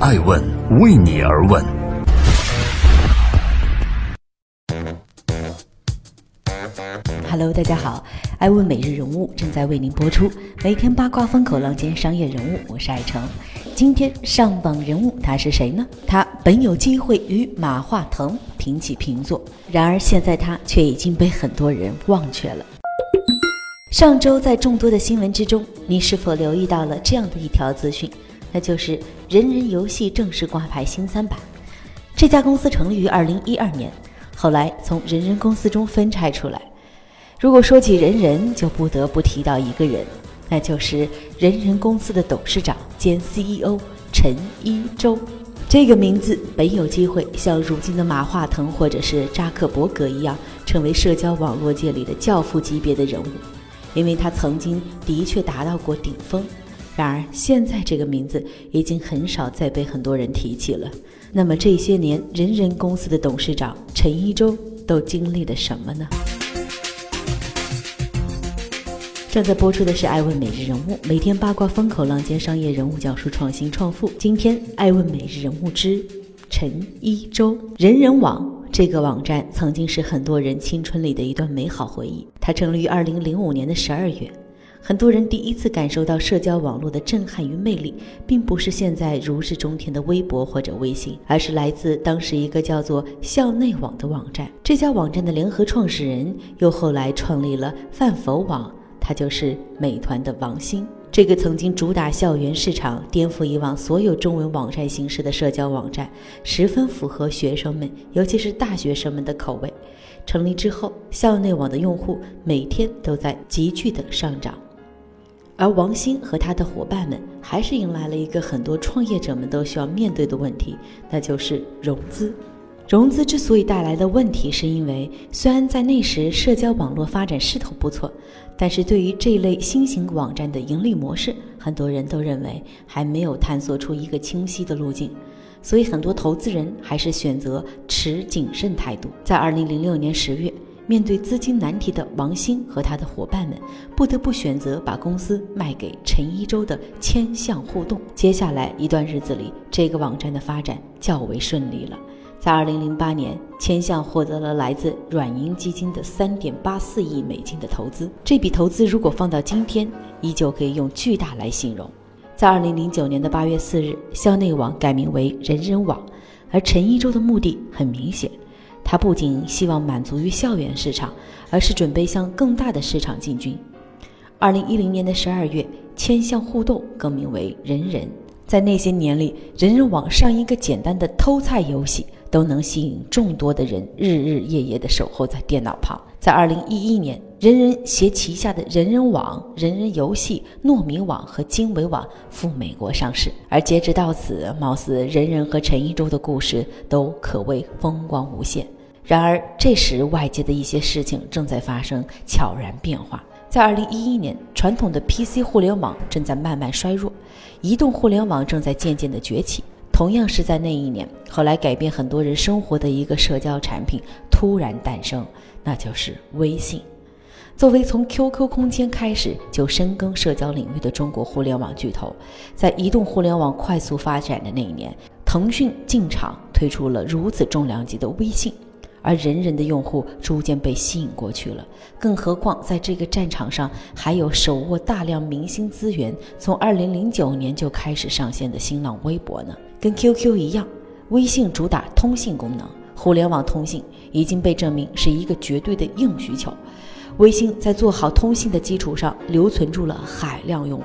爱问为你而问。Hello，大家好，爱问每日人物正在为您播出，每天八卦风口浪尖商业人物，我是爱成。今天上榜人物他是谁呢？他本有机会与马化腾平起平坐，然而现在他却已经被很多人忘却了。上周在众多的新闻之中，你是否留意到了这样的一条资讯？那就是人人游戏正式挂牌新三板。这家公司成立于二零一二年，后来从人人公司中分拆出来。如果说起人人，就不得不提到一个人，那就是人人公司的董事长兼 CEO 陈一舟。这个名字本有机会像如今的马化腾或者是扎克伯格一样，成为社交网络界里的教父级别的人物。因为他曾经的确达到过顶峰，然而现在这个名字已经很少再被很多人提起了。那么这些年，人人公司的董事长陈一舟都经历了什么呢？正在播出的是《爱问每日人物》，每天八卦风口浪尖商业人物讲述创新创富。今天《爱问每日人物》之陈一舟，人人网。这个网站曾经是很多人青春里的一段美好回忆。它成立于二零零五年的十二月，很多人第一次感受到社交网络的震撼与魅力，并不是现在如日中天的微博或者微信，而是来自当时一个叫做校内网的网站。这家网站的联合创始人又后来创立了饭否网，他就是美团的王兴。这个曾经主打校园市场、颠覆以往所有中文网站形式的社交网站，十分符合学生们，尤其是大学生们的口味。成立之后，校内网的用户每天都在急剧的上涨，而王兴和他的伙伴们还是迎来了一个很多创业者们都需要面对的问题，那就是融资。融资之所以带来的问题，是因为虽然在那时社交网络发展势头不错，但是对于这类新型网站的盈利模式，很多人都认为还没有探索出一个清晰的路径，所以很多投资人还是选择持谨慎态度。在二零零六年十月，面对资金难题的王兴和他的伙伴们，不得不选择把公司卖给陈一舟的千象互动。接下来一段日子里，这个网站的发展较为顺利了。在二零零八年，千象获得了来自软银基金的三点八四亿美金的投资。这笔投资如果放到今天，依旧可以用巨大来形容。在二零零九年的八月四日，校内网改名为人人网，而陈一舟的目的很明显，他不仅希望满足于校园市场，而是准备向更大的市场进军。二零一零年的十二月，千象互动更名为人人。在那些年里，人人网上一个简单的偷菜游戏。都能吸引众多的人日日夜夜的守候在电脑旁。在二零一一年，人人携旗下的人人网、人人游戏、糯米网和经纬网赴美国上市。而截止到此，貌似人人和陈一舟的故事都可谓风光无限。然而，这时外界的一些事情正在发生悄然变化。在二零一一年，传统的 PC 互联网正在慢慢衰弱，移动互联网正在渐渐的崛起。同样是在那一年，后来改变很多人生活的一个社交产品突然诞生，那就是微信。作为从 QQ 空间开始就深耕社交领域的中国互联网巨头，在移动互联网快速发展的那一年，腾讯进场推出了如此重量级的微信。而人人的用户逐渐被吸引过去了，更何况在这个战场上还有手握大量明星资源，从二零零九年就开始上线的新浪微博呢？跟 QQ 一样，微信主打通信功能，互联网通信已经被证明是一个绝对的硬需求。微信在做好通信的基础上，留存住了海量用户。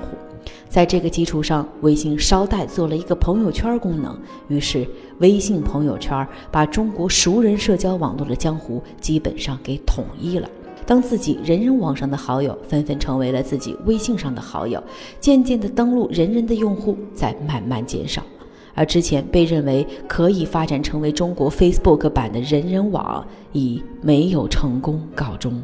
在这个基础上，微信捎带做了一个朋友圈功能，于是微信朋友圈把中国熟人社交网络的江湖基本上给统一了。当自己人人网上的好友纷纷成为了自己微信上的好友，渐渐的登录人人的用户在慢慢减少，而之前被认为可以发展成为中国 Facebook 版的人人网，以没有成功告终。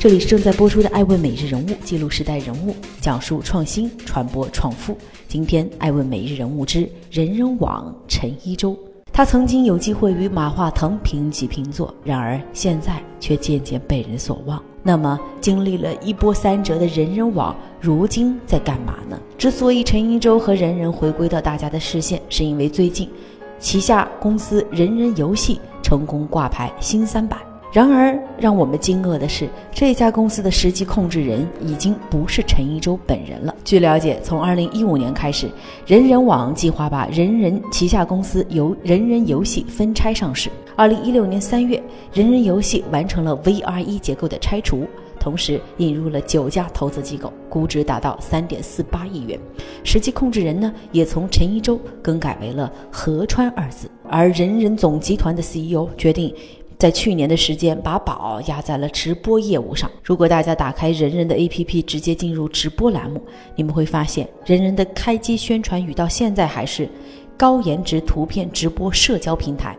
这里是正在播出的《爱问每日人物》，记录时代人物，讲述创新，传播创富。今天，《爱问每日人物》之人人网陈一舟，他曾经有机会与马化腾平起平坐，然而现在却渐渐被人所忘。那么，经历了一波三折的人人网，如今在干嘛呢？之所以陈一舟和人人回归到大家的视线，是因为最近，旗下公司人人游戏成功挂牌新三板。然而，让我们惊愕的是，这家公司的实际控制人已经不是陈一舟本人了。据了解，从2015年开始，人人网计划把人人旗下公司由人人游戏分拆上市。2016年3月，人人游戏完成了 VRE 结构的拆除，同时引入了九家投资机构，估值达到3.48亿元。实际控制人呢，也从陈一舟更改为了河川二字。而人人总集团的 CEO 决定。在去年的时间，把宝压在了直播业务上。如果大家打开人人的 APP，直接进入直播栏目，你们会发现，人人的开机宣传语到现在还是高颜值图片直播社交平台。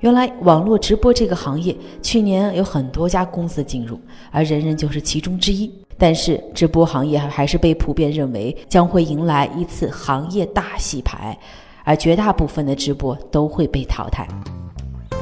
原来网络直播这个行业，去年有很多家公司进入，而人人就是其中之一。但是直播行业还是被普遍认为将会迎来一次行业大洗牌，而绝大部分的直播都会被淘汰。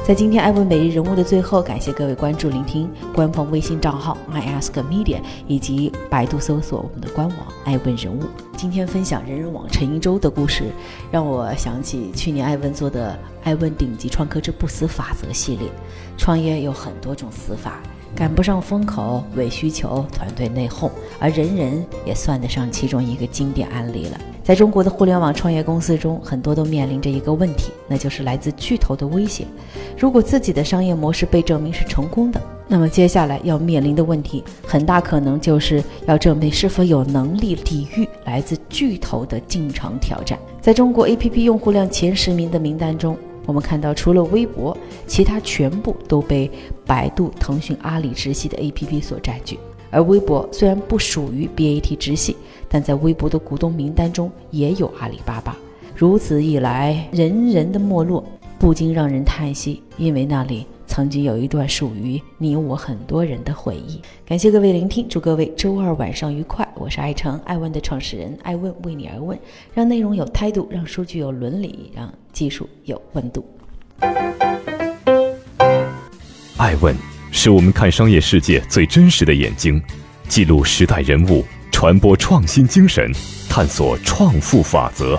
在今天艾问每日人物的最后，感谢各位关注、聆听官方微信账号 myaskmedia 以及百度搜索我们的官网艾问人物。今天分享人人网陈一舟的故事，让我想起去年艾问做的《艾问顶级创客之不死法则》系列。创业有很多种死法。赶不上风口，伪需求，团队内讧，而人人也算得上其中一个经典案例了。在中国的互联网创业公司中，很多都面临着一个问题，那就是来自巨头的威胁。如果自己的商业模式被证明是成功的，那么接下来要面临的问题，很大可能就是要证明是否有能力抵御来自巨头的进场挑战。在中国 APP 用户量前十名的名单中。我们看到，除了微博，其他全部都被百度、腾讯、阿里直系的 APP 所占据。而微博虽然不属于 BAT 直系，但在微博的股东名单中也有阿里巴巴。如此一来，人人的没落不禁让人叹息，因为那里。曾经有一段属于你我很多人的回忆。感谢各位聆听，祝各位周二晚上愉快。我是爱成爱问的创始人，爱问为你而问，让内容有态度，让数据有伦理，让技术有温度。爱问是我们看商业世界最真实的眼睛，记录时代人物，传播创新精神，探索创富法则。